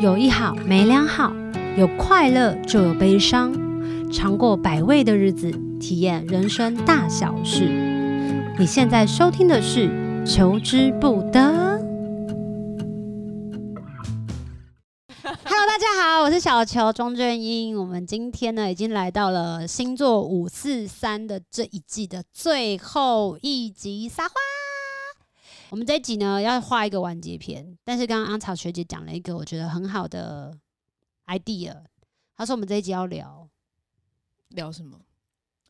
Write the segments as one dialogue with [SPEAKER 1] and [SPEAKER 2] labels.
[SPEAKER 1] 有一好没两好，有快乐就有悲伤，尝过百味的日子，体验人生大小事。你现在收听的是《求之不得》。Hello，大家好，我是小球庄俊英。我们今天呢，已经来到了星座五四三的这一季的最后一集，撒花。我们这一集呢，要画一个完结篇，但是刚刚阿草学姐讲了一个我觉得很好的 idea，她说我们这一集要聊
[SPEAKER 2] 聊什么？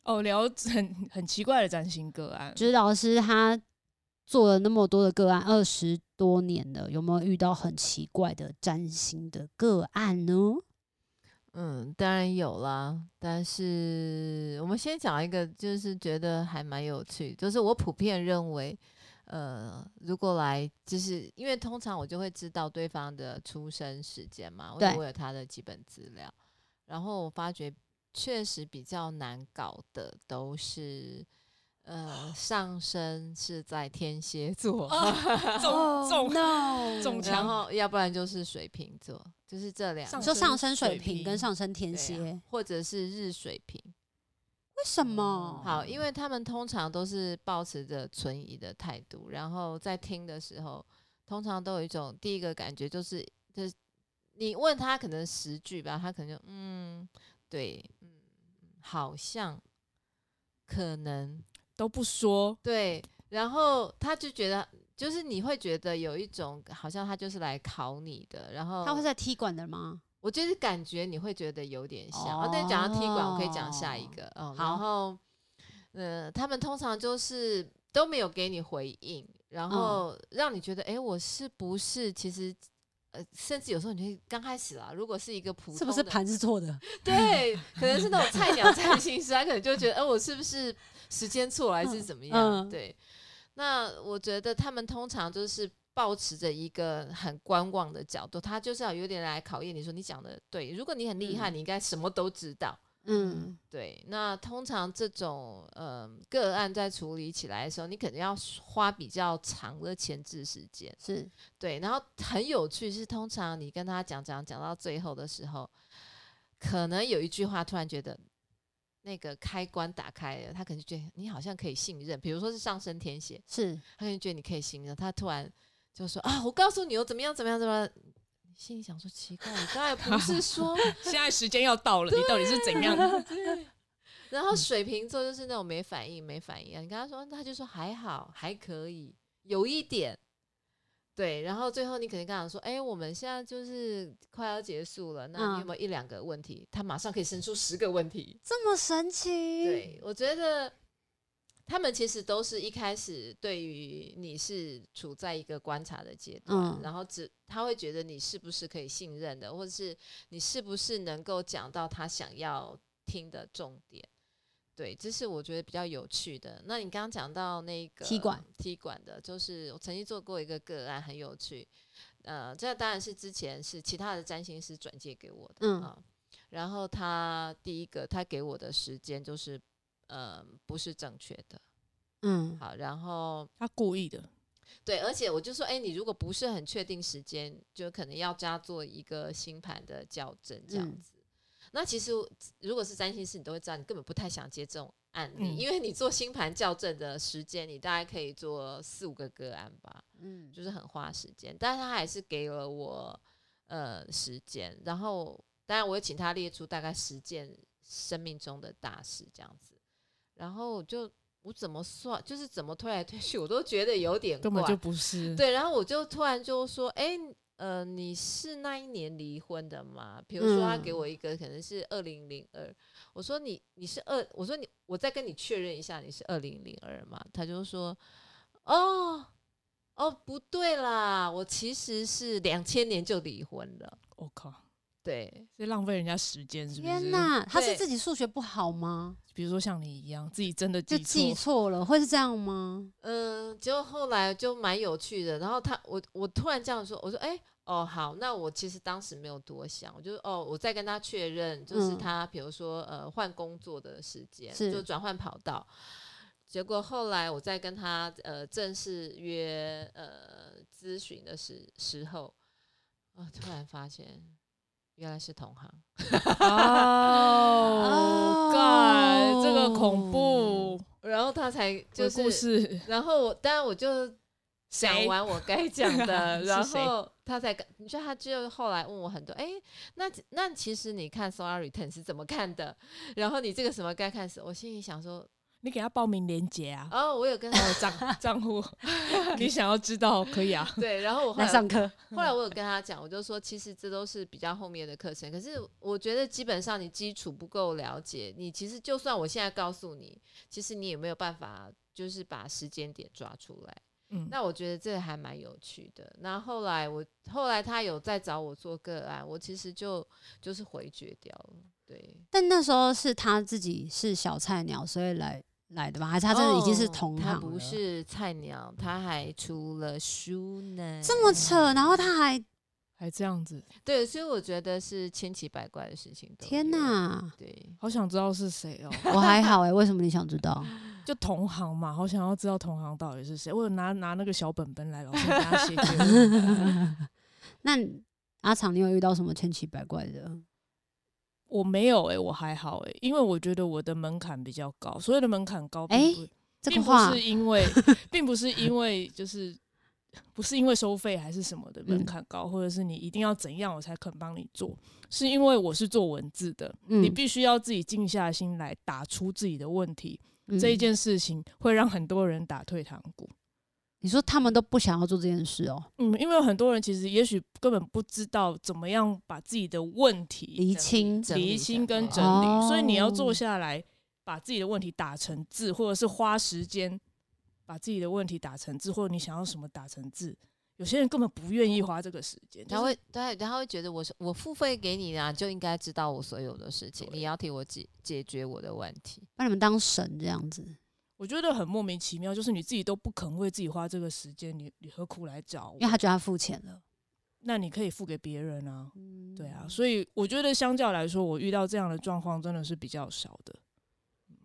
[SPEAKER 2] 哦，聊很很奇怪的占星个案。
[SPEAKER 1] 就是老师他做了那么多的个案，二十多年了，有没有遇到很奇怪的占星的个案呢？
[SPEAKER 3] 嗯，当然有啦。但是我们先讲一个，就是觉得还蛮有趣，就是我普遍认为。呃，如果来，就是因为通常我就会知道对方的出生时间嘛，我我有他的基本资料。然后我发觉确实比较难搞的都是，呃，上升是在天蝎座，
[SPEAKER 2] 重重
[SPEAKER 1] no
[SPEAKER 3] 然后要不然就是水瓶座，就是这两个，
[SPEAKER 1] 说上升水瓶跟上升天蝎，
[SPEAKER 3] 啊，或者是日水瓶。
[SPEAKER 1] 为什么？
[SPEAKER 3] 好，因为他们通常都是保持着存疑的态度，然后在听的时候，通常都有一种第一个感觉就是，就是你问他可能十句吧，他可能就嗯，对，嗯，好像，可能
[SPEAKER 2] 都不说，
[SPEAKER 3] 对，然后他就觉得，就是你会觉得有一种好像他就是来考你的，然后
[SPEAKER 1] 他会在踢馆的吗？
[SPEAKER 3] 我就是感觉你会觉得有点像，哦，那讲到踢馆，我可以讲下一个，嗯，然后，呃，他们通常就是都没有给你回应，然后让你觉得，哎，欸，我是不是其实，呃，甚至有时候你会刚开始啦，如果是一个普通的，
[SPEAKER 1] 是不是盘是错的？
[SPEAKER 3] 对，可能是那种菜鸟占心师，他可能就觉得，哎，呃，我是不是时间错了还是怎么样？嗯，对，那我觉得他们通常就是。抱持着一个很观望的角度，他就是要有点来考验你说你讲的对。如果你很厉害，嗯、你应该什么都知道。嗯，对。那通常这种呃个案在处理起来的时候，你肯定要花比较长的前置时间。是对。然后很有趣是，通常你跟他讲讲讲到最后的时候，可能有一句话突然觉得那个开关打开了，他可能觉得你好像可以信任。比如说是上升天蝎，是他可能觉得你可以信任，他突然。就说啊，我告诉你我，怎么样，怎么样，怎么样？你心里想说奇怪，你刚才不是说
[SPEAKER 2] 现在时间要到了，你到底是怎样？
[SPEAKER 3] 的。然后水瓶座就是那种没反应，没反应啊。你跟他说，他就说还好，还可以，有一点。对。然后最后你肯定跟他说，哎，我们现在就是快要结束了，那你有没有一两个问题？他马上可以生出十个问题，
[SPEAKER 1] 这么神奇？
[SPEAKER 3] 对，我觉得。他们其实都是一开始对于你是处在一个观察的阶段，嗯、然后只他会觉得你是不是可以信任的，或者是你是不是能够讲到他想要听的重点。对，这是我觉得比较有趣的。那你刚刚讲到那个踢馆踢馆的，就是我曾经做过一个个案，很有趣。呃，这当然是之前是其他的占星师转借给我的，嗯、啊，然后他第一个他给我的时间就是。嗯，不是正确的。嗯，好，然后
[SPEAKER 2] 他故意的，
[SPEAKER 3] 对，而且我就说，哎，你如果不是很确定时间，就可能要加做一个星盘的校正，这样子。嗯、那其实如果是占星师，你都会知道，你根本不太想接这种案例，嗯、因为你做星盘校正的时间，你大概可以做四五个个案吧，嗯，就是很花时间。但是他还是给了我呃时间，然后当然我也请他列出大概十件生命中的大事，这样子。然后我就我怎么算，就是怎么推来推去，我都觉得有点怪，
[SPEAKER 2] 根本就不是。对，
[SPEAKER 3] 然后我就突然就说：“哎，呃，你是那一年离婚的吗？”比如说他给我一个可能是二零零二，我说你你是二，我说你我再跟你确认一下，你是二零零二吗？他就说：“哦哦，不对啦，我其实是两千年就离婚了。”我靠。对，
[SPEAKER 2] 所以浪费人家时间是不是？
[SPEAKER 1] 天哪，他是自己数学不好吗？
[SPEAKER 2] 比如说像你一样，自己真的记错，
[SPEAKER 1] 就记错了，会是这样吗？
[SPEAKER 3] 嗯，结果后来就蛮有趣的。然后他，我我突然这样说，我说，哎、欸，哦，好，那我其实当时没有多想，我就哦，我再跟他确认，就是他，比如说呃，换工作的时间，就转换跑道。结果后来我再跟他呃正式约呃咨询的时时候。哦，突然发现原来是同行。
[SPEAKER 2] 哦，干，这个恐怖。
[SPEAKER 3] 然后他才就是
[SPEAKER 2] 故事，
[SPEAKER 3] 然后我当然我就讲完我该讲的，
[SPEAKER 2] 谁
[SPEAKER 3] 然后他才，你说他就后来问我很多，哎，那那其实你看 Solar Return 是怎么看的？然后你这个什么该看？我心里想说。
[SPEAKER 2] 你给他报名连接啊！
[SPEAKER 3] 哦，我有跟他
[SPEAKER 2] 账 账户，你想要知道可以啊。
[SPEAKER 3] 对，然后我后来
[SPEAKER 1] 来上课，
[SPEAKER 3] 后来我有跟他讲，我就说其实这都是比较后面的课程。可是我觉得基本上你基础不够了解，你其实就算我现在告诉你，其实你也没有办法就是把时间点抓出来。嗯，那我觉得这个还蛮有趣的。那后，后来我后来他有在找我做个案，我其实就就是回绝掉了。对，
[SPEAKER 1] 但那时候是他自己是小菜鸟，所以来。来的吧，还是他真的已经是同行？
[SPEAKER 3] 哦，他不是菜鸟，他还出了书呢。
[SPEAKER 1] 这么扯，然后他还
[SPEAKER 2] 还这样子。
[SPEAKER 3] 对，所以我觉得是千奇百怪的事情。
[SPEAKER 1] 天哪，
[SPEAKER 3] 对，
[SPEAKER 2] 好想知道是谁哦。
[SPEAKER 1] 我还好哎、欸，为什么你想知道？
[SPEAKER 2] 就同行嘛，好想要知道同行到底是谁。我有拿拿那个小本本来，老师给他写给
[SPEAKER 1] 那阿长，你有遇到什么千奇百怪的？
[SPEAKER 2] 我没有哎、欸，我还好哎、欸，因为我觉得我的门槛比较高。所有的门槛高并不，并、欸、不是因为，并不是因为就是不是因为收费还是什么的门槛高，嗯、或者是你一定要怎样我才肯帮你做，是因为我是做文字的，嗯、你必须要自己静下心来打出自己的问题，嗯、这一件事情会让很多人打退堂鼓。
[SPEAKER 1] 你说他们都不想要做这件事哦？
[SPEAKER 2] 嗯，因为有很多人其实也许根本不知道怎么样把自己的问题
[SPEAKER 1] 厘清、
[SPEAKER 2] 厘清跟整理，哦、所以你要坐下来把自己的问题打成字，或者是花时间把自己的问题打成字，或者你想要什么打成字。有些人根本不愿意花这个时间，
[SPEAKER 3] 他会对，他会觉得我是我付费给你啊，就应该知道我所有的事情，你要替我解解决我的问题，
[SPEAKER 1] 把你们当神这样子。
[SPEAKER 2] 我觉得很莫名其妙，就是你自己都不肯为自己花这个时间，你你何苦来找我？
[SPEAKER 1] 因为他觉得他付钱了，
[SPEAKER 2] 那你可以付给别人啊，嗯、对啊，所以我觉得相较来说，我遇到这样的状况真的是比较少的。
[SPEAKER 3] 嗯，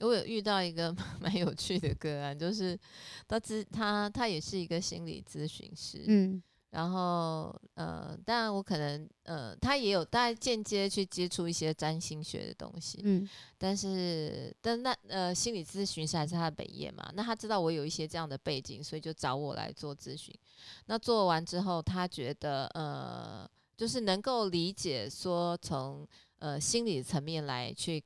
[SPEAKER 3] 我有遇到一个 蛮有趣的个案，就是他咨他他也是一个心理咨询师，嗯。然后，呃，当然我可能，呃，他也有大概间接去接触一些占星学的东西，嗯，但是，但那，呃，心理咨询师还是他的本业嘛，那他知道我有一些这样的背景，所以就找我来做咨询。那做完之后，他觉得，呃，就是能够理解说从，呃，心理层面来去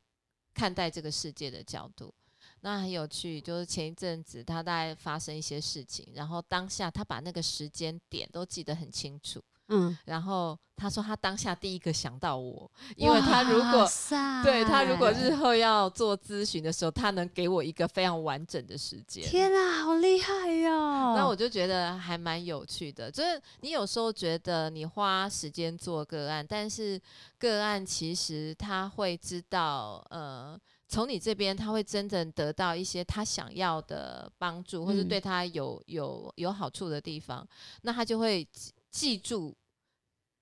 [SPEAKER 3] 看待这个世界的角度。那很有趣，就是前一阵子他大概发生一些事情，然后当下他把那个时间点都记得很清楚，嗯，然后他说他当下第一个想到我，因为他如果对他如果日后要做咨询的时候，他能给我一个非常完整的时间。
[SPEAKER 1] 天啊，好厉害哟、哦！
[SPEAKER 3] 那我就觉得还蛮有趣的，就是你有时候觉得你花时间做个案，但是个案其实他会知道，呃。从你这边，他会真正得到一些他想要的帮助，或是对他有有有好处的地方，那他就会记住。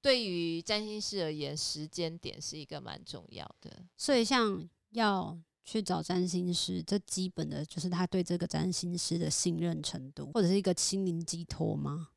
[SPEAKER 3] 对于占星师而言，时间点是一个蛮重要的。
[SPEAKER 1] 所以，像要去找占星师，这基本的就是他对这个占星师的信任程度，或者是一个心灵寄托吗？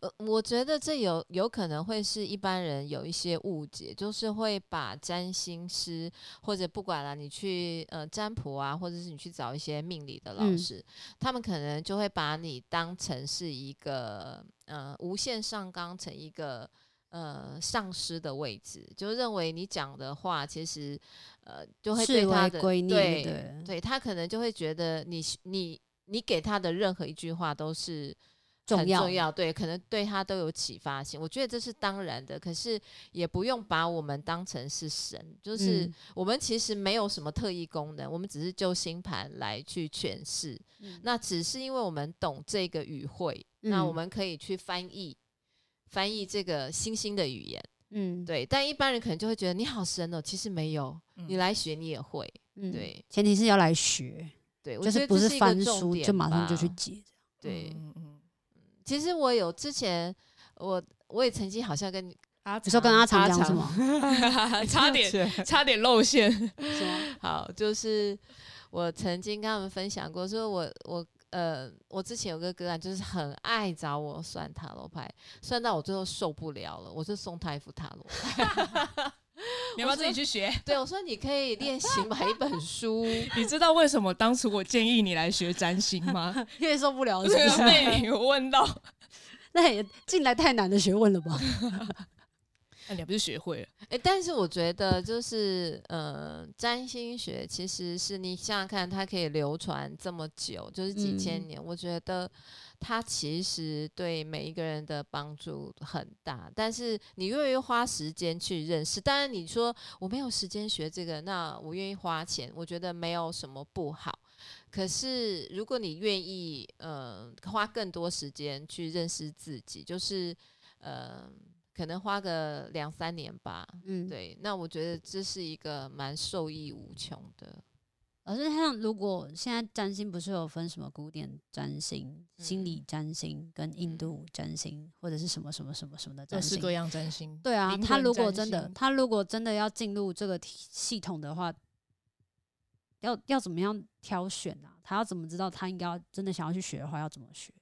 [SPEAKER 3] 呃，我觉得这有有可能会是一般人有一些误解，就是会把占星师或者不管了，你去呃占卜啊，或者是你去找一些命理的老师，嗯、他们可能就会把你当成是一个呃无限上纲成一个呃上师的位置，就认为你讲的话其实呃就会对他的对对，对他可能就会觉得你你你给他的任何一句话都是。很重要，对，可能对他都有启发性。我觉得这是当然的，可是也不用把我们当成是神，就是我们其实没有什么特异功能，我们只是就星盘来去诠释。嗯、那只是因为我们懂这个语汇，嗯、那我们可以去翻译翻译这个星星的语言。嗯，对。但一般人可能就会觉得你好神哦，其实没有，你来学你也会。嗯、对，
[SPEAKER 1] 前提是要来学。
[SPEAKER 3] 对，
[SPEAKER 1] 就是不是翻书就马上就去解。
[SPEAKER 3] 对，嗯嗯。其实我有之前，我我也曾经好像跟你
[SPEAKER 1] 啊，你说跟阿长讲什么？
[SPEAKER 2] 差点差点露馅。
[SPEAKER 3] 好，就是我曾经跟他们分享过，说我我呃，我之前有个个案，就是很爱找我算塔罗牌，算到我最后受不了了，我就送他一副塔罗牌。
[SPEAKER 2] 你要不要自己去学？
[SPEAKER 3] 对，我说你可以练习买一本书。
[SPEAKER 2] 你知道为什么当初我建议你来学占星吗？
[SPEAKER 1] 因为受不了是不是，
[SPEAKER 2] 被你问到，
[SPEAKER 1] 那也进来太难的学问了吧？
[SPEAKER 2] 那你还不是学会了？
[SPEAKER 3] 哎、欸，但是我觉得就是，呃，占星学其实是你想想看，它可以流传这么久，就是几千年，嗯、我觉得它其实对每一个人的帮助很大。但是你愿意花时间去认识，当然你说我没有时间学这个，那我愿意花钱，我觉得没有什么不好。可是如果你愿意，呃，花更多时间去认识自己，就是，呃。可能花个两三年吧，嗯，对，那我觉得这是一个蛮受益无穷的。
[SPEAKER 1] 而是像如果现在占星不是有分什么古典占星、嗯、心理占星跟印度占星，嗯、或者是什么什么什么什么的占星，
[SPEAKER 2] 各式各样占星。
[SPEAKER 1] 对啊，他如果真的，他如果真的要进入这个系统的话，要要怎么样挑选啊？他要怎么知道他应该要真的想要去学的话，要怎么学？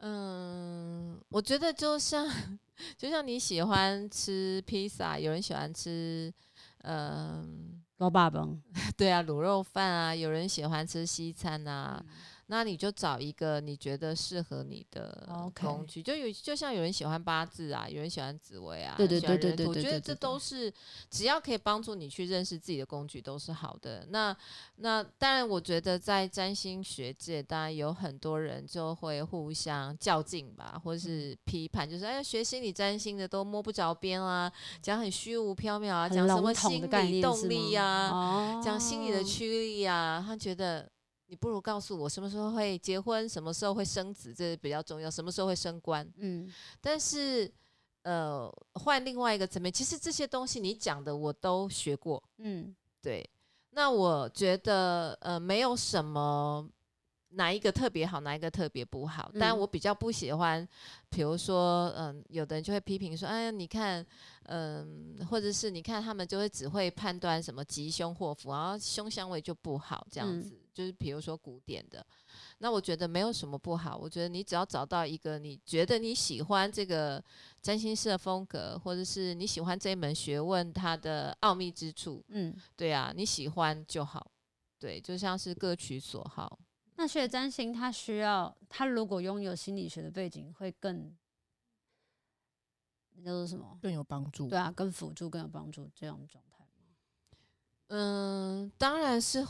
[SPEAKER 3] 嗯，我觉得就像。就像你喜欢吃披萨，有人喜欢吃，嗯，
[SPEAKER 1] 老爸崩，
[SPEAKER 3] 对啊，卤肉饭啊，有人喜欢吃西餐啊。嗯那你就找一个你觉得适合你的工具.就有就像有人喜欢八字啊，有人喜欢紫薇啊，
[SPEAKER 1] 对对对对对，
[SPEAKER 3] 我觉得这都是只要可以帮助你去认识自己的工具都是好的。那那当然，我觉得在占星学界，当然有很多人就会互相较劲吧，或是批判，就是哎，学心理占星的都摸不着边啊，讲很虚无缥缈啊，讲什么心理动力啊，讲心理的驱力啊，他觉得。你不如告诉我什么时候会结婚，什么时候会生子，这比较重要。什么时候会升官？嗯，但是呃，换另外一个层面，其实这些东西你讲的我都学过。嗯，对。那我觉得呃，没有什么哪一个特别好，哪一个特别不好。但我比较不喜欢，比如说，嗯、呃，有的人就会批评说，哎呀，你看。嗯，或者是你看他们就会只会判断什么吉凶祸福，然后凶相位就不好这样子，嗯、就是比如说古典的，那我觉得没有什么不好，我觉得你只要找到一个你觉得你喜欢这个占星师的风格，或者是你喜欢这一门学问它的奥秘之处，嗯，对啊，你喜欢就好，对，就像是各取所好。
[SPEAKER 1] 那学占星，他需要他如果拥有心理学的背景，会更。叫做什么？
[SPEAKER 2] 更有帮助？
[SPEAKER 1] 对啊，更辅助，更有帮助这样的状态吗？
[SPEAKER 3] 嗯，当然是，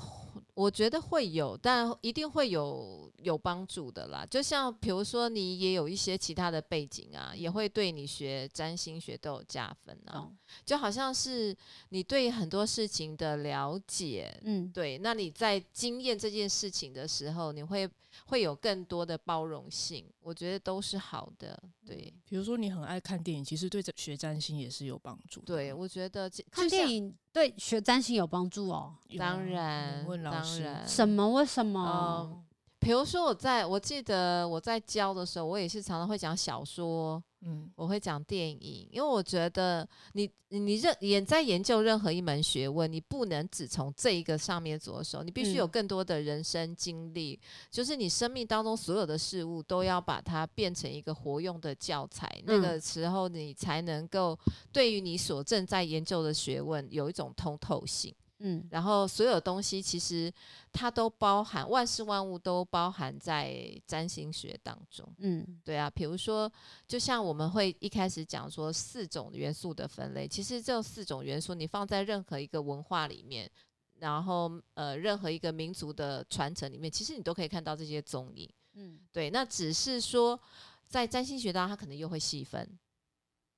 [SPEAKER 3] 我觉得会有，但一定会有有帮助的啦。就像比如说，你也有一些其他的背景啊，也会对你学占星学都有加分啊。嗯、就好像是你对很多事情的了解，嗯，对，那你在经验这件事情的时候，你会。会有更多的包容性，我觉得都是好的。对，
[SPEAKER 2] 比如说你很爱看电影，其实对学占星也是有帮助。
[SPEAKER 3] 对，我觉得
[SPEAKER 1] 看电影对学占星有帮助哦。
[SPEAKER 3] 当然，
[SPEAKER 2] 问老师，
[SPEAKER 3] 当然。
[SPEAKER 1] 什么？为什么？
[SPEAKER 3] 嗯，比如说我在我记得我在教的时候，我也是常常会讲小说。嗯，我会讲电影，因为我觉得你你认也在研究任何一门学问，你不能只从这一个上面着手，你必须有更多的人生经历，嗯、就是你生命当中所有的事物都要把它变成一个活用的教材，嗯、那个时候你才能够对于你所正在研究的学问有一种通透性。嗯，然后所有东西其实它都包含，万事万物都包含在占星学当中。嗯，对啊，比如说，就像我们会一开始讲说四种元素的分类，其实这四种元素你放在任何一个文化里面，然后呃，任何一个民族的传承里面，其实你都可以看到这些踪影。嗯，对，那只是说在占星学当中，它可能又会细分。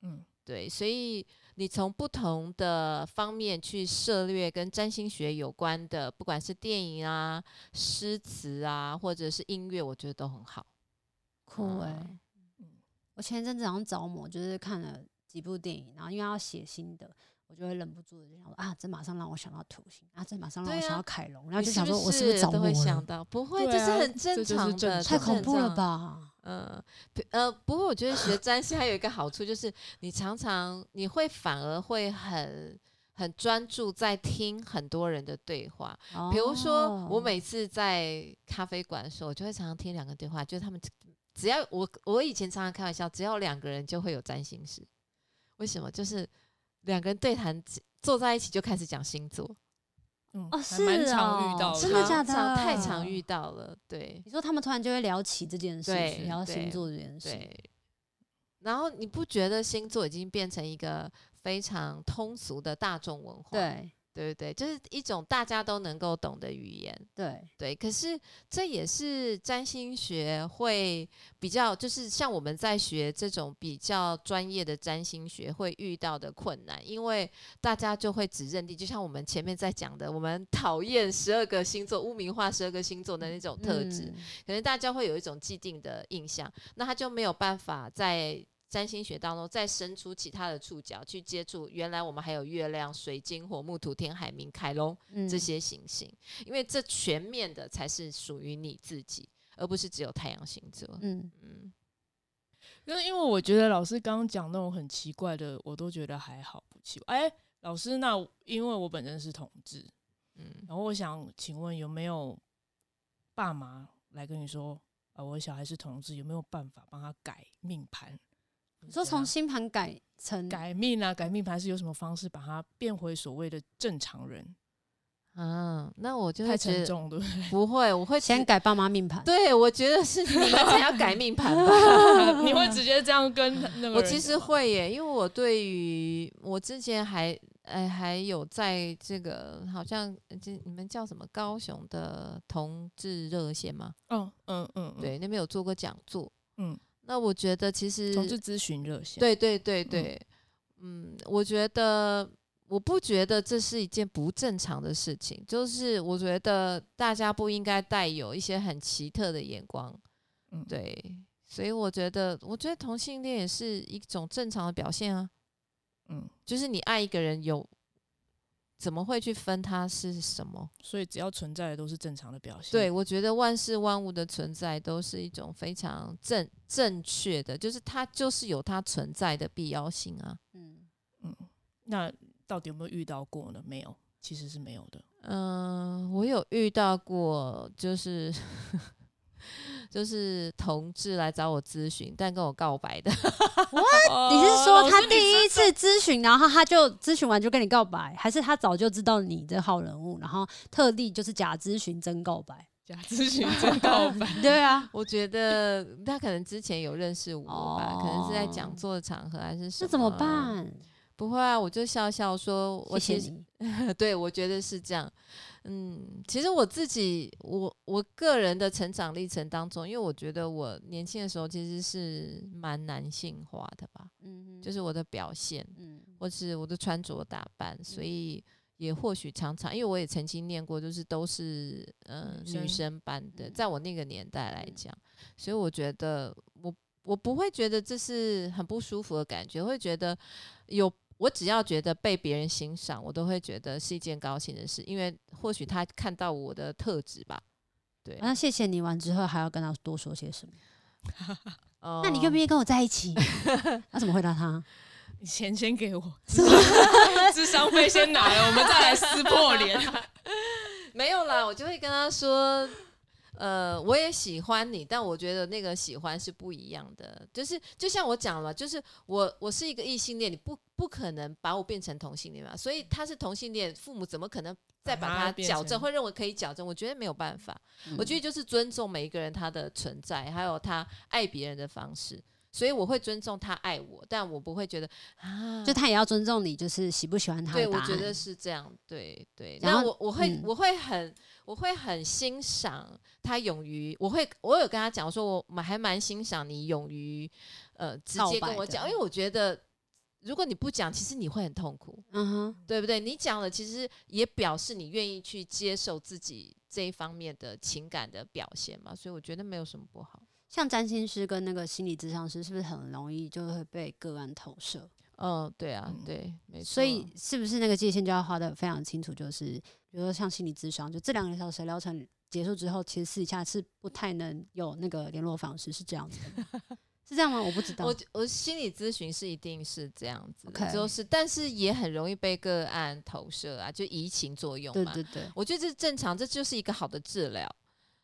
[SPEAKER 3] 嗯，对，所以。你从不同的方面去涉略跟占星学有关的，不管是电影啊、诗词啊，或者是音乐，我觉得都很好。
[SPEAKER 1] 酷哎、欸！嗯，我前一阵子好像着魔，就是看了几部电影，然后因为要写新的。我就会忍不住的就想说啊，这马上让我想到土星啊，这马上让我想到凯龙，啊、然后就想说，我是不是着魔了？
[SPEAKER 3] 不会，这是很正常的，
[SPEAKER 1] 太恐怖了吧？
[SPEAKER 3] 嗯，呃，不过我觉得学占星还有一个好处，就是你常常你会反而会很。很专注在听很多人的对话。哦、比如说，我每次在咖啡馆的时候，我就会常常听两个对话，就是他们只要我我以前常常开玩笑，只要两个人就会有占星师。为什么？就是两个人对谈，坐在一起就开始讲星座。
[SPEAKER 2] 嗯，哦，是蛮常遇到的，
[SPEAKER 1] 真的假的？
[SPEAKER 3] 太常遇到了。对，
[SPEAKER 1] 你说他们突然就会聊起这件事，聊星座这件事。
[SPEAKER 3] 对。然后你不觉得星座已经变成一个非常通俗的大众文化？
[SPEAKER 1] 对。
[SPEAKER 3] 对对对，就是一种大家都能够懂的语言。
[SPEAKER 1] 对
[SPEAKER 3] 对，可是这也是占星学会比较，就是像我们在学这种比较专业的占星学会遇到的困难，因为大家就会只认定，就像我们前面在讲的，我们讨厌十二个星座，污名化十二个星座的那种特质，嗯、可能大家会有一种既定的印象，那他就没有办法在。占星学当中，再伸出其他的触角去接触，原来我们还有月亮、水晶、火木土天海冥凯龙这些行星，嗯、因为这全面的才是属于你自己，而不是只有太阳星座。嗯嗯，
[SPEAKER 2] 因为因为我觉得老师刚刚讲那种很奇怪的，我都觉得还好不奇怪。哎、欸，老师，那因为我本身是同志，嗯，然后我想请问有没有爸妈来跟你说，啊、呃，我小孩是同志，有没有办法帮他改命盘？
[SPEAKER 1] 你说从星盘改成
[SPEAKER 2] 改命啊，改命盘是有什么方式把它变回所谓的正常人？
[SPEAKER 3] 啊，那我就
[SPEAKER 2] 太沉重对。
[SPEAKER 3] 不会，我会
[SPEAKER 1] 先改爸妈命盘。
[SPEAKER 3] 对，我觉得是你们才要改 命盘吧？
[SPEAKER 2] 你会直接这样跟那 个？
[SPEAKER 3] 我其实会耶，因为我对于我之前还哎还有在这个好像这你们叫什么高雄的同志热线吗？
[SPEAKER 2] 嗯嗯嗯，
[SPEAKER 3] 对，那边有做过讲座，嗯。那我觉得其实
[SPEAKER 2] 同志咨询热线，
[SPEAKER 3] 对对对对，嗯，嗯，我觉得我不觉得这是一件不正常的事情，就是我觉得大家不应该带有一些很奇特的眼光，嗯，对，所以我觉得，我觉得同性恋也是一种正常的表现啊，嗯，就是你爱一个人有。怎么会去分它是什么？
[SPEAKER 2] 所以只要存在的都是正常的表现。
[SPEAKER 3] 对，我觉得万事万物的存在都是一种非常正正确的，就是它就是有它存在的必要性啊。嗯
[SPEAKER 2] 嗯，那到底有没有遇到过呢？没有，其实是没有的。
[SPEAKER 3] 嗯、呃，我有遇到过，就是。就是同志来找我咨询，但跟我告白的。
[SPEAKER 1] What? 你是说他第一次咨询，然后他就咨询完就跟你告白，还是他早就知道你这号人物，然后特地就是假咨询真告白？
[SPEAKER 2] 假咨询真告白？
[SPEAKER 1] 对啊，
[SPEAKER 3] 我觉得他可能之前有认识我吧，可能是在讲座的场合还是什么？
[SPEAKER 1] 那怎么办？
[SPEAKER 3] 不会啊，我就笑笑说，我其
[SPEAKER 1] 实
[SPEAKER 3] 对我觉得是这样。嗯，其实我自己，我我个人的成长历程当中，因为我觉得我年轻的时候其实是蛮男性化的吧，嗯哼，就是我的表现，嗯，或是我的穿着打扮，所以也或许常常，因为我也曾经念过，就是都是嗯、呃、女生班的，在我那个年代来讲，所以我觉得我我不会觉得这是很不舒服的感觉，会觉得有。我只要觉得被别人欣赏，我都会觉得是一件高兴的事，因为或许他看到我的特质吧。对，
[SPEAKER 1] 那谢谢你完之后还要跟他多说些什么？那你愿不愿意跟我在一起？那怎么回答他？
[SPEAKER 2] 你钱先给我，是吗？智商费先拿了，我们再来撕破脸。
[SPEAKER 3] 没有啦，我就会跟他说。呃，我也喜欢你，但我觉得那个喜欢是不一样的。就是就像我讲了，就是我我是一个异性恋，你不不可能把我变成同性恋嘛。所以他是同性恋，父母怎么可能再把他矫正，会认为可以矫正？我觉得没有办法。嗯、我觉得就是尊重每一个人他的存在，还有他爱别人的方式。所以我会尊重他爱我，但我不会觉得啊，
[SPEAKER 1] 就他也要尊重你，就是喜不喜欢他。
[SPEAKER 3] 对，我觉得是这样。对对，然后我我会、嗯、我会很我会很欣赏他勇于，我会我有跟他讲说，我还蛮欣赏你勇于呃直接跟我讲，因为我觉得如果你不讲，其实你会很痛苦，嗯哼，对不对？你讲了，其实也表示你愿意去接受自己这一方面的情感的表现嘛，所以我觉得没有什么不好。
[SPEAKER 1] 像占星师跟那个心理咨商师，是不是很容易就会被个案投射？
[SPEAKER 3] 嗯，对啊，对，没错。
[SPEAKER 1] 所以是不是那个界限就要画的非常清楚？就是比如说像心理咨商，就这两个小时疗程结束之后，其实私底下是不太能有那个联络方式，是这样子的，是这样吗？我不知道。
[SPEAKER 3] 我我心理咨询是一定是这样子
[SPEAKER 1] ，okay.
[SPEAKER 3] 就是但是也很容易被个案投射啊，就移情作用嘛。
[SPEAKER 1] 对对对，
[SPEAKER 3] 我觉得这是正常，这就是一个好的治疗。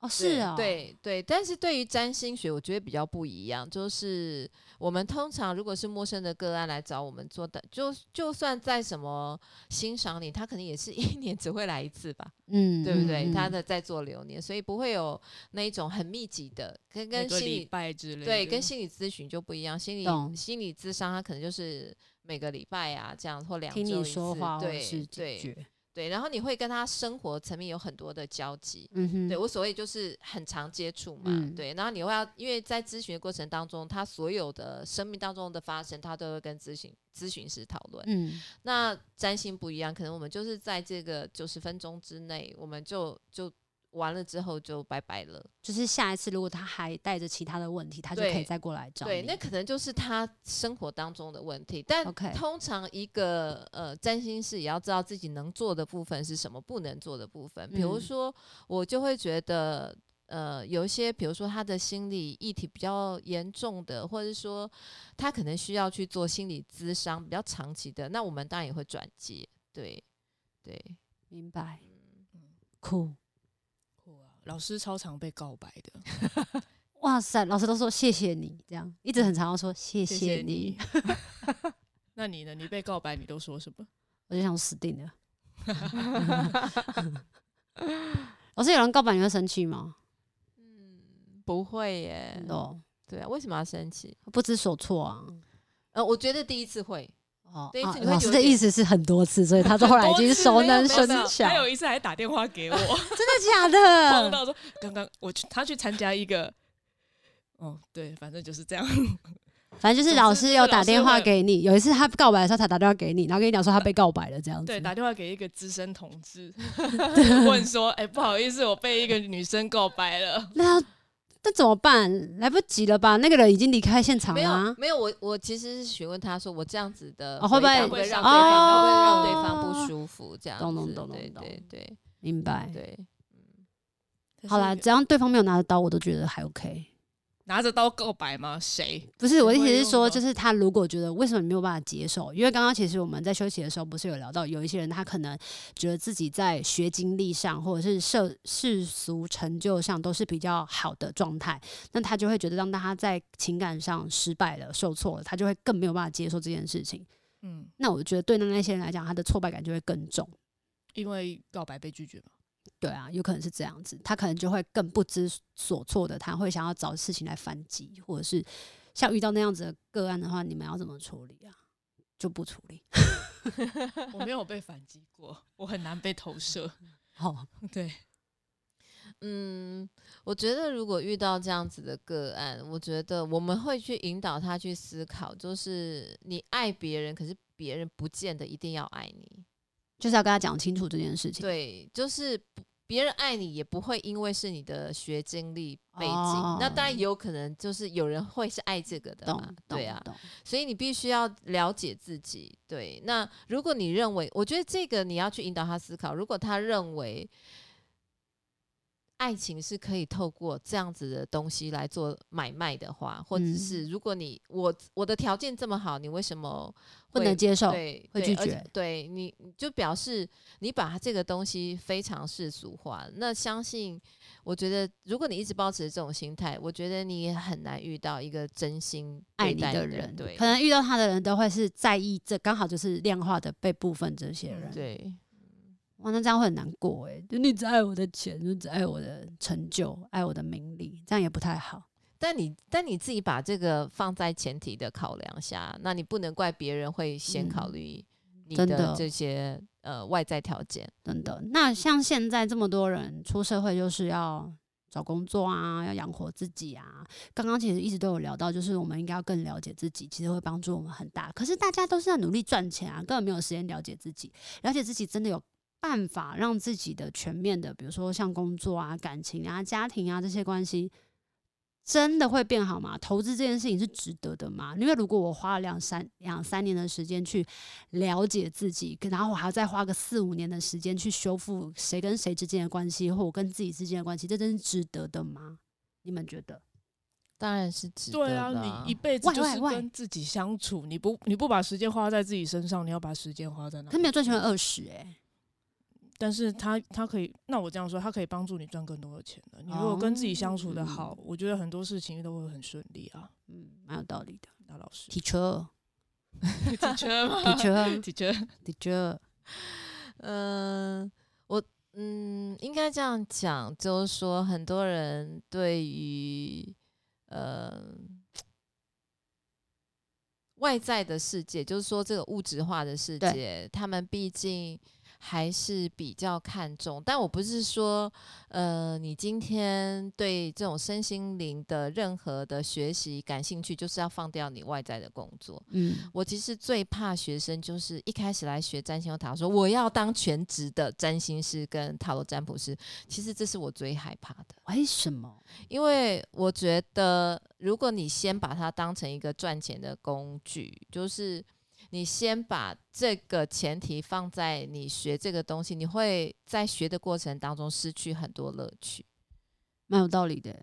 [SPEAKER 1] 哦，是啊，
[SPEAKER 3] 对对，但是对于占星学，我觉得比较不一样。就是我们通常如果是陌生的个案来找我们做的，就就算再什么欣赏你，他可能也是 一年只会来一次吧，嗯，对不对？嗯、他的在做流年，所以不会有那一种很密集的，跟跟心理
[SPEAKER 2] 拜之类的，
[SPEAKER 3] 对，跟心理咨询就不一样。心理心理咨商，他可能就是每个礼拜啊这样，或两周一次，对对。对，然后你会跟他生活层面有很多的交集，嗯哼，对我所谓就是很常接触嘛，嗯，对，然后你会要，因为在咨询的过程当中，他所有的生命当中的发生，他都会跟咨询咨询师讨论，嗯，那占星不一样，可能我们就是在这个九十分钟之内，我们就就。完了之后就拜拜了，
[SPEAKER 1] 就是下一次如果他还带着其他的问题，他就可以再过来找你。
[SPEAKER 3] 对，那可能就是他生活当中的问题。但通常一个呃占星师也要知道自己能做的部分是什么，不能做的部分。比如说，我就会觉得呃有一些，比如说他的心理议题比较严重的，或者说他可能需要去做心理咨商比较长期的，那我们当然也会转接。对，对，
[SPEAKER 1] 明白。嗯，酷。
[SPEAKER 2] 老师超常被告白的，
[SPEAKER 1] 哇塞！老师都说谢谢你，这样一直很常要说谢谢你。
[SPEAKER 2] 谢谢你 那你呢？你被告白你都说什么？
[SPEAKER 1] 我就想死定了。老师，有人告白你会生气吗？
[SPEAKER 3] 嗯，不会耶。哦，对啊，为什么要生气？
[SPEAKER 1] 不知所措啊。
[SPEAKER 3] 呃，我觉得第一次会。
[SPEAKER 1] 哦，啊、老师的意思是很多次，所以他后来已经熟能生巧。
[SPEAKER 2] 他有一次还打电话给我，真
[SPEAKER 1] 的假的？
[SPEAKER 2] 碰到说刚刚我去，他去参加一个，哦，对，反正就是这样。
[SPEAKER 1] 反正就是老师有打电话给你，有一次他告白的时候，他打电话给你，然后跟你讲说他被告白了，这样子。
[SPEAKER 2] 对，打电话给一个资深同志，问说：“哎、欸，不好意思，我被一个女生告白了。”
[SPEAKER 1] 那。那怎么办？来不及了吧？那个人已经离开现场了。没
[SPEAKER 3] 有，没有。我我其实是询问他说，我这样子的会不会让对方会不会让对方不舒服？这样子，懂懂懂懂，对对对，
[SPEAKER 1] 明白。
[SPEAKER 3] 对，
[SPEAKER 1] 嗯，好啦，只要对方没有拿着刀，我都觉得还 OK。
[SPEAKER 2] 拿着刀告白吗？谁？
[SPEAKER 1] 不是，我的意思是说，就是他如果觉得为什么你没有办法接受？因为刚刚其实我们在休息的时候，不是有聊到有一些人，他可能觉得自己在学经历上，或者是世世俗成就上都是比较好的状态，那他就会觉得，让他在情感上失败了、受挫了，他就会更没有办法接受这件事情。嗯，那我觉得对那那些人来讲，他的挫败感就会更重，
[SPEAKER 2] 因为告白被拒绝嘛。
[SPEAKER 1] 对啊，有可能是这样子，他可能就会更不知所措的，他会想要找事情来反击，或者是像遇到那样子的个案的话，你们要怎么处理啊？就不处理。
[SPEAKER 2] 我没有被反击过，我很难被投射。
[SPEAKER 1] 好，
[SPEAKER 2] 对，
[SPEAKER 3] 嗯，我觉得如果遇到这样子的个案，我觉得我们会去引导他去思考，就是你爱别人，可是别人不见得一定要爱你。
[SPEAKER 1] 就是要跟他讲清楚这件事情。
[SPEAKER 3] 对，就是别人爱你也不会因为是你的学经历背景，哦，那当然也有可能就是有人会是爱这个的嘛，对啊，所以你必须要了解自己。对，那如果你认为，我觉得这个你要去引导他思考，如果他认为。爱情是可以透过这样子的东西来做买卖的话，或者是如果你我我的条件这么好，你为什么
[SPEAKER 1] 不能接受？
[SPEAKER 3] 对，
[SPEAKER 1] 会拒绝？
[SPEAKER 3] 对，你就表示你把这个东西非常世俗化。那相信，我觉得如果你一直保持这种心态，我觉得你也很难遇到一个真心
[SPEAKER 1] 爱你的人。
[SPEAKER 3] 对，
[SPEAKER 1] 可能遇到他的人都会是在意这刚好就是量化的被部分这些人。
[SPEAKER 3] 对。
[SPEAKER 1] 哇，那这样会很难过哎！就你只爱我的钱，就只爱我的成就，爱我的名利，这样也不太好。
[SPEAKER 3] 但你但你自己把这个放在前提的考量下，那你不能怪别人会先考虑你的这些、嗯、呃外在条件。
[SPEAKER 1] 真的。那像现在这么多人出社会，就是要找工作啊，要养活自己啊。刚刚其实一直都有聊到，就是我们应该要更了解自己，其实会帮助我们很大。可是大家都是在努力赚钱啊，根本没有时间了解自己。了解自己真的有办法让自己的全面的，比如说像工作啊、感情啊、家庭啊这些关系，真的会变好吗？投资这件事情是值得的吗？因为如果我花了两三两三年的时间去了解自己，然后我还要再花个四五年的时间去修复谁跟谁之间的关系，或我跟自己之间的关系，这真是值得的吗？你们觉得？
[SPEAKER 3] 当然是值得。
[SPEAKER 2] 对啊，你一辈子就是跟自己相处，你不你不把时间花在自己身上，你要把时间花在哪？
[SPEAKER 1] 他没有赚钱会饿死哎。
[SPEAKER 2] 但是他他可以，那我这样说，他可以帮助你赚更多的钱的。你如果跟自己相处的好，哦、我觉得很多事情都会很顺利啊。
[SPEAKER 1] 嗯，蛮有道理的。
[SPEAKER 2] 那老
[SPEAKER 1] 师，，teacher，teacher，teacher，teacher，。
[SPEAKER 3] 嗯，我嗯，应该这样讲，就是说，很多人对于呃外在的世界，就是说这个物质化的世界，他们毕竟。还是比较看重，但我不是说，呃，你今天对这种身心灵的任何的学习感兴趣，就是要放掉你外在的工作。嗯，我其实最怕学生就是一开始来学占星塔，说我要当全职的占星师跟塔罗占卜师，其实这是我最害怕的。
[SPEAKER 1] 为什么？
[SPEAKER 3] 因为我觉得，如果你先把它当成一个赚钱的工具，就是。你先把这个前提放在你学这个东西，你会在学的过程当中失去很多乐趣，
[SPEAKER 1] 蛮有道理的。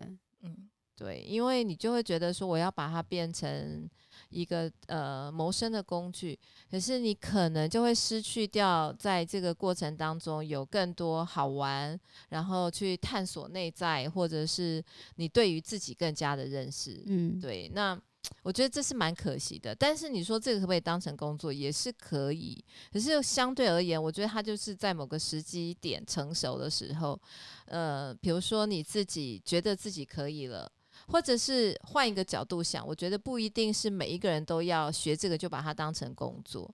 [SPEAKER 3] 嗯，对，因为你就会觉得说我要把它变成一个呃谋生的工具，可是你可能就会失去掉在这个过程当中有更多好玩，然后去探索内在，或者是你对于自己更加的认识。嗯，对，那。我觉得这是蛮可惜的，但是你说这个可不可以当成工作，也是可以。可是相对而言，我觉得它就是在某个时机点成熟的时候，呃，比如说你自己觉得自己可以了，或者是换一个角度想，我觉得不一定是每一个人都要学这个就把它当成工作。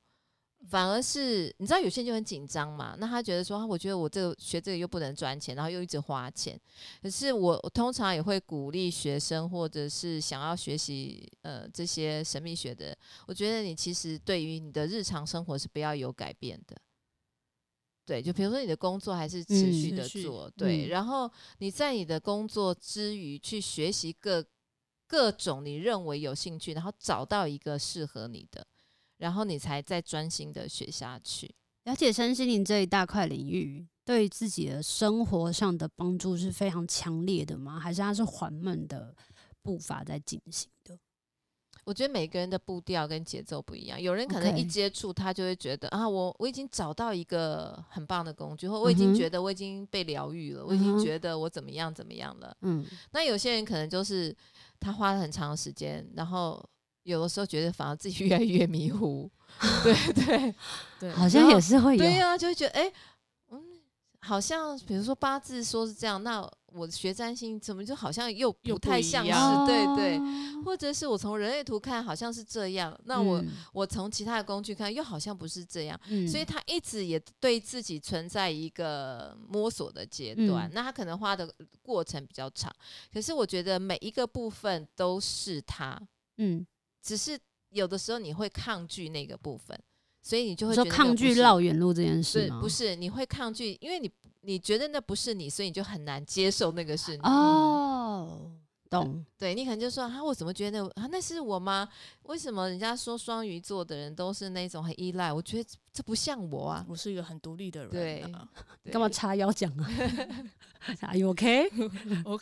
[SPEAKER 3] 反而是你知道有些人就很紧张嘛，那他觉得说，我觉得我这个学这个又不能赚钱，然后又一直花钱。可是我我通常也会鼓励学生或者是想要学习呃这些神秘学的，我觉得你其实对于你的日常生活是不要有改变的。对，就比如说你的工作还是持续的做，嗯、对，然后你在你的工作之余去学习各各种你认为有兴趣，然后找到一个适合你的。然后你才再专心的学下去。
[SPEAKER 1] 了解身心灵这一大块领域，对自己的生活上的帮助是非常强烈的吗？还是它是缓慢的步伐在进行的？
[SPEAKER 3] 我觉得每个人的步调跟节奏不一样。有人可能一接触，他就会觉得.啊，我我已经找到一个很棒的工具，或我已经觉得我已经被疗愈了，嗯、我已经觉得我怎么样怎么样了。嗯，那有些人可能就是他花了很长时间，然后。有的时候觉得反而自己越来越迷糊，对对对，
[SPEAKER 1] 好像也是会有，
[SPEAKER 3] 对呀、啊，就会觉得哎、欸，嗯，好像比如说八字说是这样，那我学占星怎么就好像又不太像是，对对，或者是我从人类图看好像是这样，那我、嗯、我从其他的工具看又好像不是这样，嗯、所以他一直也对自己存在一个摸索的阶段，嗯、那他可能花的过程比较长，可是我觉得每一个部分都是他，嗯。只是有的时候你会抗拒那个部分，所以你就会说
[SPEAKER 1] 抗拒绕远路这件事
[SPEAKER 3] 吗？不是，你会抗拒，因为你你觉得那不是你，所以你就很难接受那个是你。
[SPEAKER 1] 哦，懂。
[SPEAKER 3] 对，你可能就说啊，我怎么觉得那啊那是我吗？为什么人家说双鱼座的人都是那种很依赖？我觉得这不像我啊，
[SPEAKER 2] 我是一个很独立的人。
[SPEAKER 3] 对，
[SPEAKER 1] 干嘛叉腰讲啊？Are you OK？
[SPEAKER 2] 我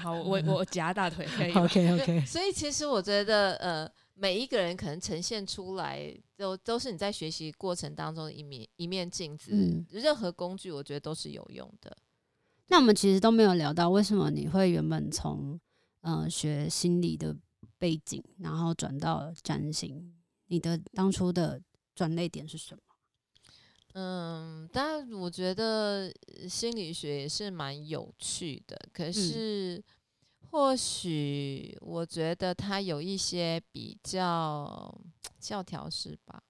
[SPEAKER 2] 好，我我夹大腿可以。
[SPEAKER 1] OK OK。
[SPEAKER 3] 所以其实我觉得呃。每一个人可能呈现出来都都是你在学习过程当中的一面一面镜子。嗯，任何工具我觉得都是有用的。
[SPEAKER 1] 那我们其实都没有聊到为什么你会原本从呃学心理的背景，然后转到占星，你的当初的转类点是什么？
[SPEAKER 3] 嗯，但我觉得心理学也是蛮有趣的，可是。嗯或许我觉得它有一些比较教条式吧.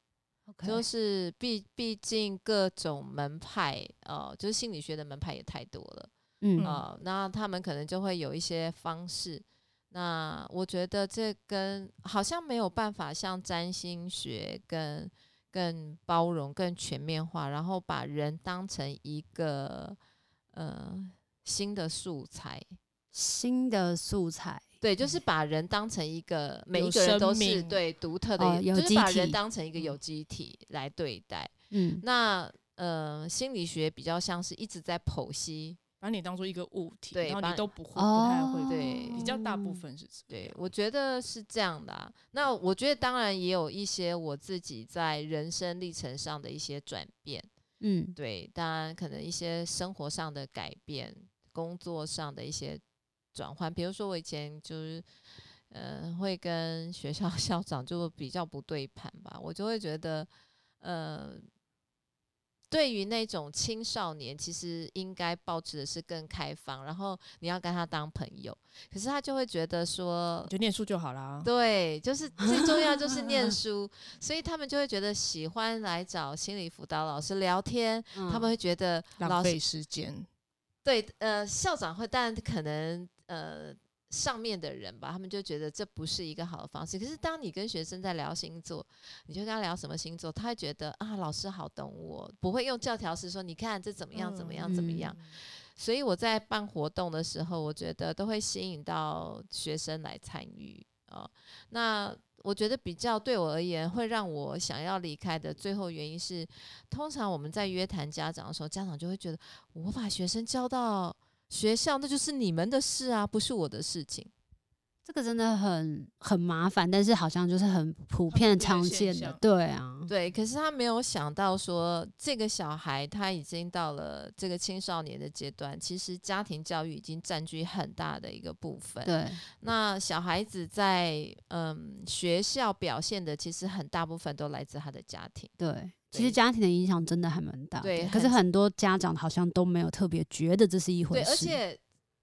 [SPEAKER 3] 就是毕毕竟各种门派，呃，就是心理学的门派也太多了，嗯，呃，那他们可能就会有一些方式。那我觉得这跟好像没有办法像占星学更更包容、更全面化，然后把人当成一个呃新的素材。
[SPEAKER 1] 新的素材，
[SPEAKER 3] 对，就是把人当成一个每一个人都是对独特的，哦、就是把人当成一个有机体来对待。嗯，那呃，心理学比较像是一直在剖析
[SPEAKER 2] 把你当做一个物体，
[SPEAKER 3] 对，
[SPEAKER 2] 然后你都不会，不
[SPEAKER 1] 太
[SPEAKER 2] 会，
[SPEAKER 3] 对，
[SPEAKER 2] 比较大部分是这样。
[SPEAKER 3] 对，我觉得是这样的啊。那我觉得当然也有一些我自己在人生历程上的一些转变，
[SPEAKER 1] 嗯，
[SPEAKER 3] 对，当然可能一些生活上的改变，工作上的一些转换，比如说我以前就是，呃，会跟学校 校长就比较不对盘吧，我就会觉得，呃。对于那种青少年，其实应该保持的是更开放，然后你要跟他当朋友。可是他就会觉得说，
[SPEAKER 2] 就念书就好了。
[SPEAKER 3] 对，就是 最重要就是念书，所以他们就会觉得喜欢来找心理辅导老师聊天。嗯、他们会觉得
[SPEAKER 2] 浪费时间。
[SPEAKER 3] 对，呃，校长会，但可能呃。上面的人吧，他们就觉得这不是一个好的方式。可是当你跟学生在聊星座，你就跟他聊什么星座，他会觉得啊，老师好懂我，不会用教条式说，你看这怎么样，怎么样，怎么样。所以我在办活动的时候，我觉得都会吸引到学生来参与啊。那我觉得比较对我而言，会让我想要离开的最后原因是，通常我们在约谈家长的时候，家长就会觉得我把学生教到。学校那就是你们的事啊，不是我的事情。
[SPEAKER 1] 这个真的很很麻烦，但是好像就是很普遍常见的，对啊，
[SPEAKER 3] 对。可是他没有想到说，这个小孩他已经到了这个青少年的阶段，其实家庭教育已经占据很大的一个部分。
[SPEAKER 1] 对，
[SPEAKER 3] 那小孩子在嗯学校表现的，其实很大部分都来自他的家庭。
[SPEAKER 1] 对。其实家庭的影响真的还蛮大的，对。可是很多家长好像都没有特别觉得这是一回事。
[SPEAKER 3] 对，而且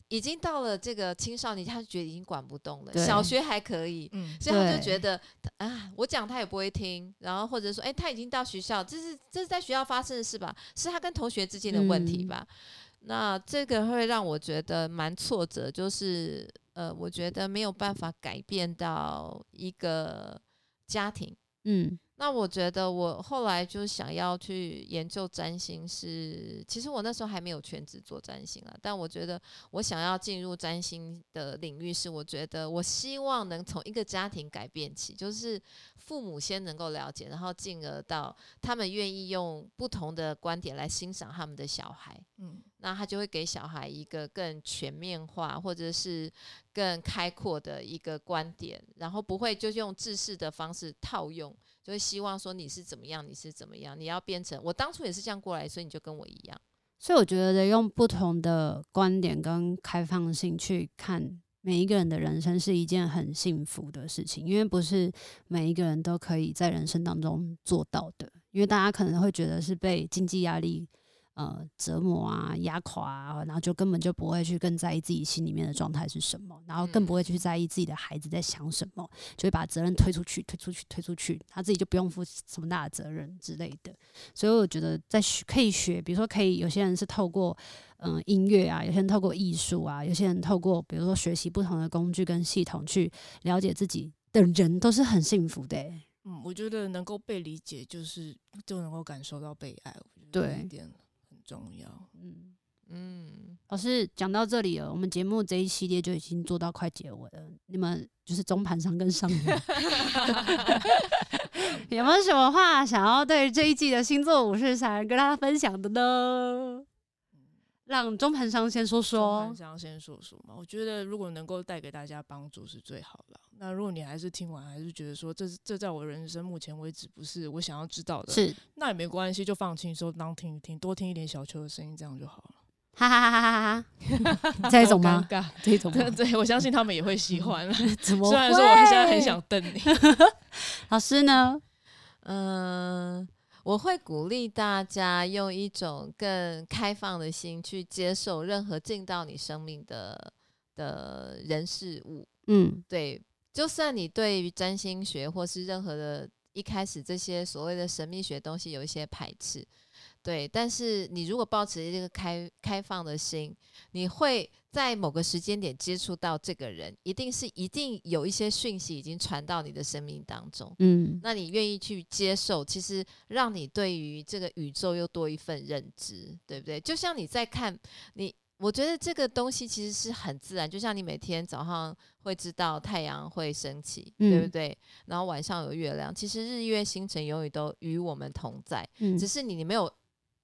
[SPEAKER 3] 已经到了这个青少年，他就觉得已经管不动了。小学还可以，嗯，所以他就觉得啊，我讲他也不会听。然后或者说，哎，他已经到学校，这是这是在学校发生的事吧？是他跟同学之间的问题吧？嗯。那这个会让我觉得蛮挫折，就是呃，我觉得没有办法改变到一个家庭，嗯。那我觉得我后来就想要去研究占星是，其实我那时候还没有全职做占星啊，但我觉得我想要进入占星的领域是，我觉得我希望能从一个家庭改变起，就是父母先能够了解，然后进而到他们愿意用不同的观点来欣赏他们的小孩，嗯，那他就会给小孩一个更全面化或者是更开阔的一个观点，然后不会就是用制式的方式套用。就会希望说你是怎么样，你是怎么样，你要变成我当初也是这样过来，所以你就跟我一样。
[SPEAKER 1] 所以我觉得用不同的观点跟开放性去看每一个人的人生是一件很幸福的事情，因为不是每一个人都可以在人生当中做到的，因为大家可能会觉得是被经济压力。呃，折磨啊，压垮啊，然后就根本就不会去更在意自己心里面的状态是什么，然后更不会去在意自己的孩子在想什么，就会把责任推出去，推出去，推出去，他自己就不用负什么大的责任之类的。所以我觉得在学可以学，比如说可以，有些人是透过嗯、呃、音乐啊，有些人透过艺术啊，有些人透过比如说学习不同的工具跟系统去了解自己的人，都是很幸福的、欸。
[SPEAKER 2] 嗯，我觉得能够被理解，就是就能够感受到被爱。我觉得对。重要，嗯
[SPEAKER 1] 嗯，老师讲到这里了，我们节目这一系列就已经做到快结尾了。你们就是中盘商跟上面 有没有什么话想要对这一季的星座五四三跟大家分享的呢？让中盘商先说说。
[SPEAKER 2] 中盘商先说说嘛，我觉得如果能够带给大家帮助是最好的。那如果你还是听完，还是觉得说这这在我人生目前为止不是我想要知道的，
[SPEAKER 1] 是
[SPEAKER 2] 那也没关系，就放轻松，当听一听，多听一点小邱的声音，这样就好了。
[SPEAKER 1] 哈哈哈哈哈哈！这种吗？这种
[SPEAKER 2] 对，对，我相信他们也会喜欢。怎么？虽然说我现在很想瞪你，
[SPEAKER 1] 老师呢？
[SPEAKER 3] 嗯、呃，我会鼓励大家用一种更开放的心去接受任何进到你生命的的人事物。嗯，对。就算你对于占星学或是任何的一开始这些所谓的神秘学东西有一些排斥，对，但是你如果保持这个开开放的心，你会在某个时间点接触到这个人，一定是一定有一些讯息已经传到你的生命当中，嗯，那你愿意去接受，其实让你对于这个宇宙又多一份认知，对不对？就像你在看你。我觉得这个东西其实是很自然，就像你每天早上会知道太阳会升起，嗯、对不对？然后晚上有月亮，其实日月星辰永远都与我们同在，嗯、只是你你没有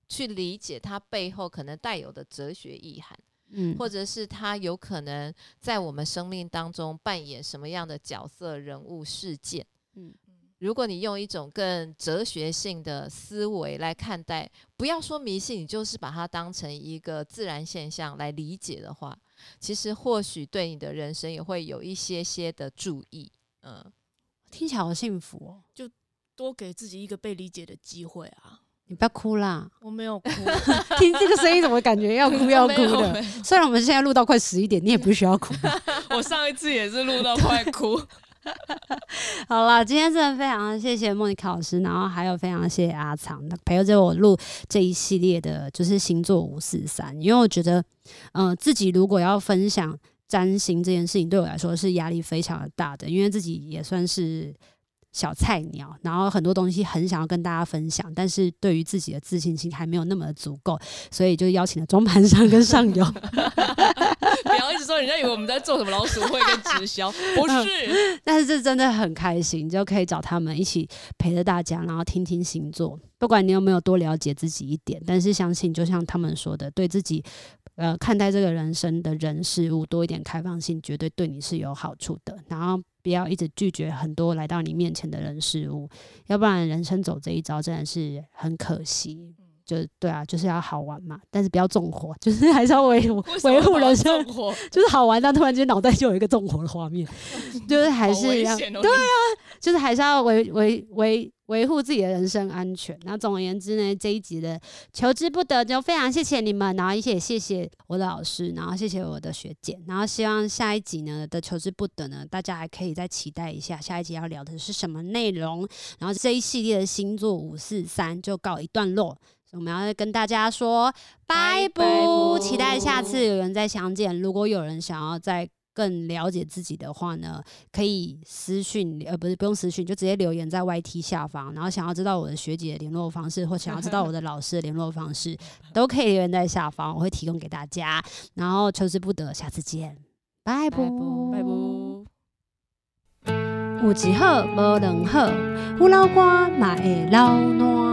[SPEAKER 3] 去理解它背后可能带有的哲学意涵，嗯，或者是它有可能在我们生命当中扮演什么样的角色、人物、事件，嗯。如果你用一种更哲学性的思维来看待，不要说迷信，你就是把它当成一个自然现象来理解的话，其实或许对你的人生也会有一些些的注意。嗯，
[SPEAKER 1] 听起来好幸福哦，
[SPEAKER 2] 就多给自己一个被理解的机会啊！
[SPEAKER 1] 你不要哭啦，
[SPEAKER 2] 我没有哭，
[SPEAKER 1] 听这个声音怎么感觉要哭 要哭的？虽然我们现在录到快十一点，你也不需要哭。
[SPEAKER 2] 我上一次也是录到快哭。
[SPEAKER 1] 好了，今天真的非常谢谢莫妮卡老师，然后还有非常谢谢阿长陪着我录这一系列的，就是星座五四三。因为我觉得，嗯、呃，自己如果要分享占星这件事情，对我来说是压力非常的大的，因为自己也算是。小菜鸟，然后很多东西很想要跟大家分享，但是对于自己的自信心还没有那么的足够，所以就邀请了中盘商跟上游。
[SPEAKER 2] 不要一直说人家以为我们在做什么老鼠会跟直销，不是。
[SPEAKER 1] 但是这真的很开心，就可以找他们一起陪着大家，然后听听星座。不管你有没有多了解自己一点，但是相信就像他们说的，对自己呃看待这个人生的人事物多一点开放性，绝对对你是有好处的。然后。不要一直拒绝很多来到你面前的人事物，要不然人生走这一遭真的是很可惜。就对啊，就是要好玩嘛，但是不要纵火，就是还是要维护维护人生，就是好玩，但突然间脑袋就有一个纵火的画面，就是还是要、哦、对啊，就是还是要维维维维护自己的人身安全。那总而言之呢，这一集的求之不得就非常谢谢你们，然后也谢谢我的老师，然后谢谢我的学姐，然后希望下一集呢的求之不得呢，大家还可以再期待一下下一集要聊的是什么内容，然后这一系列的星座五四三就告一段落。我们要跟大家说拜拜，期待下次有人再相见。如果有人想要再更了解自己的话呢，可以私讯，呃，不是不用私讯，就直接留言在 YT 下方。然后想要知道我的学姐的联络方式，或想要知道我的老师的联络方式，都可以留言在下方，我会提供给大家。然后求之不得，下次见，拜拜，拜拜。有一好无两好，有老瓜嘛会老烂。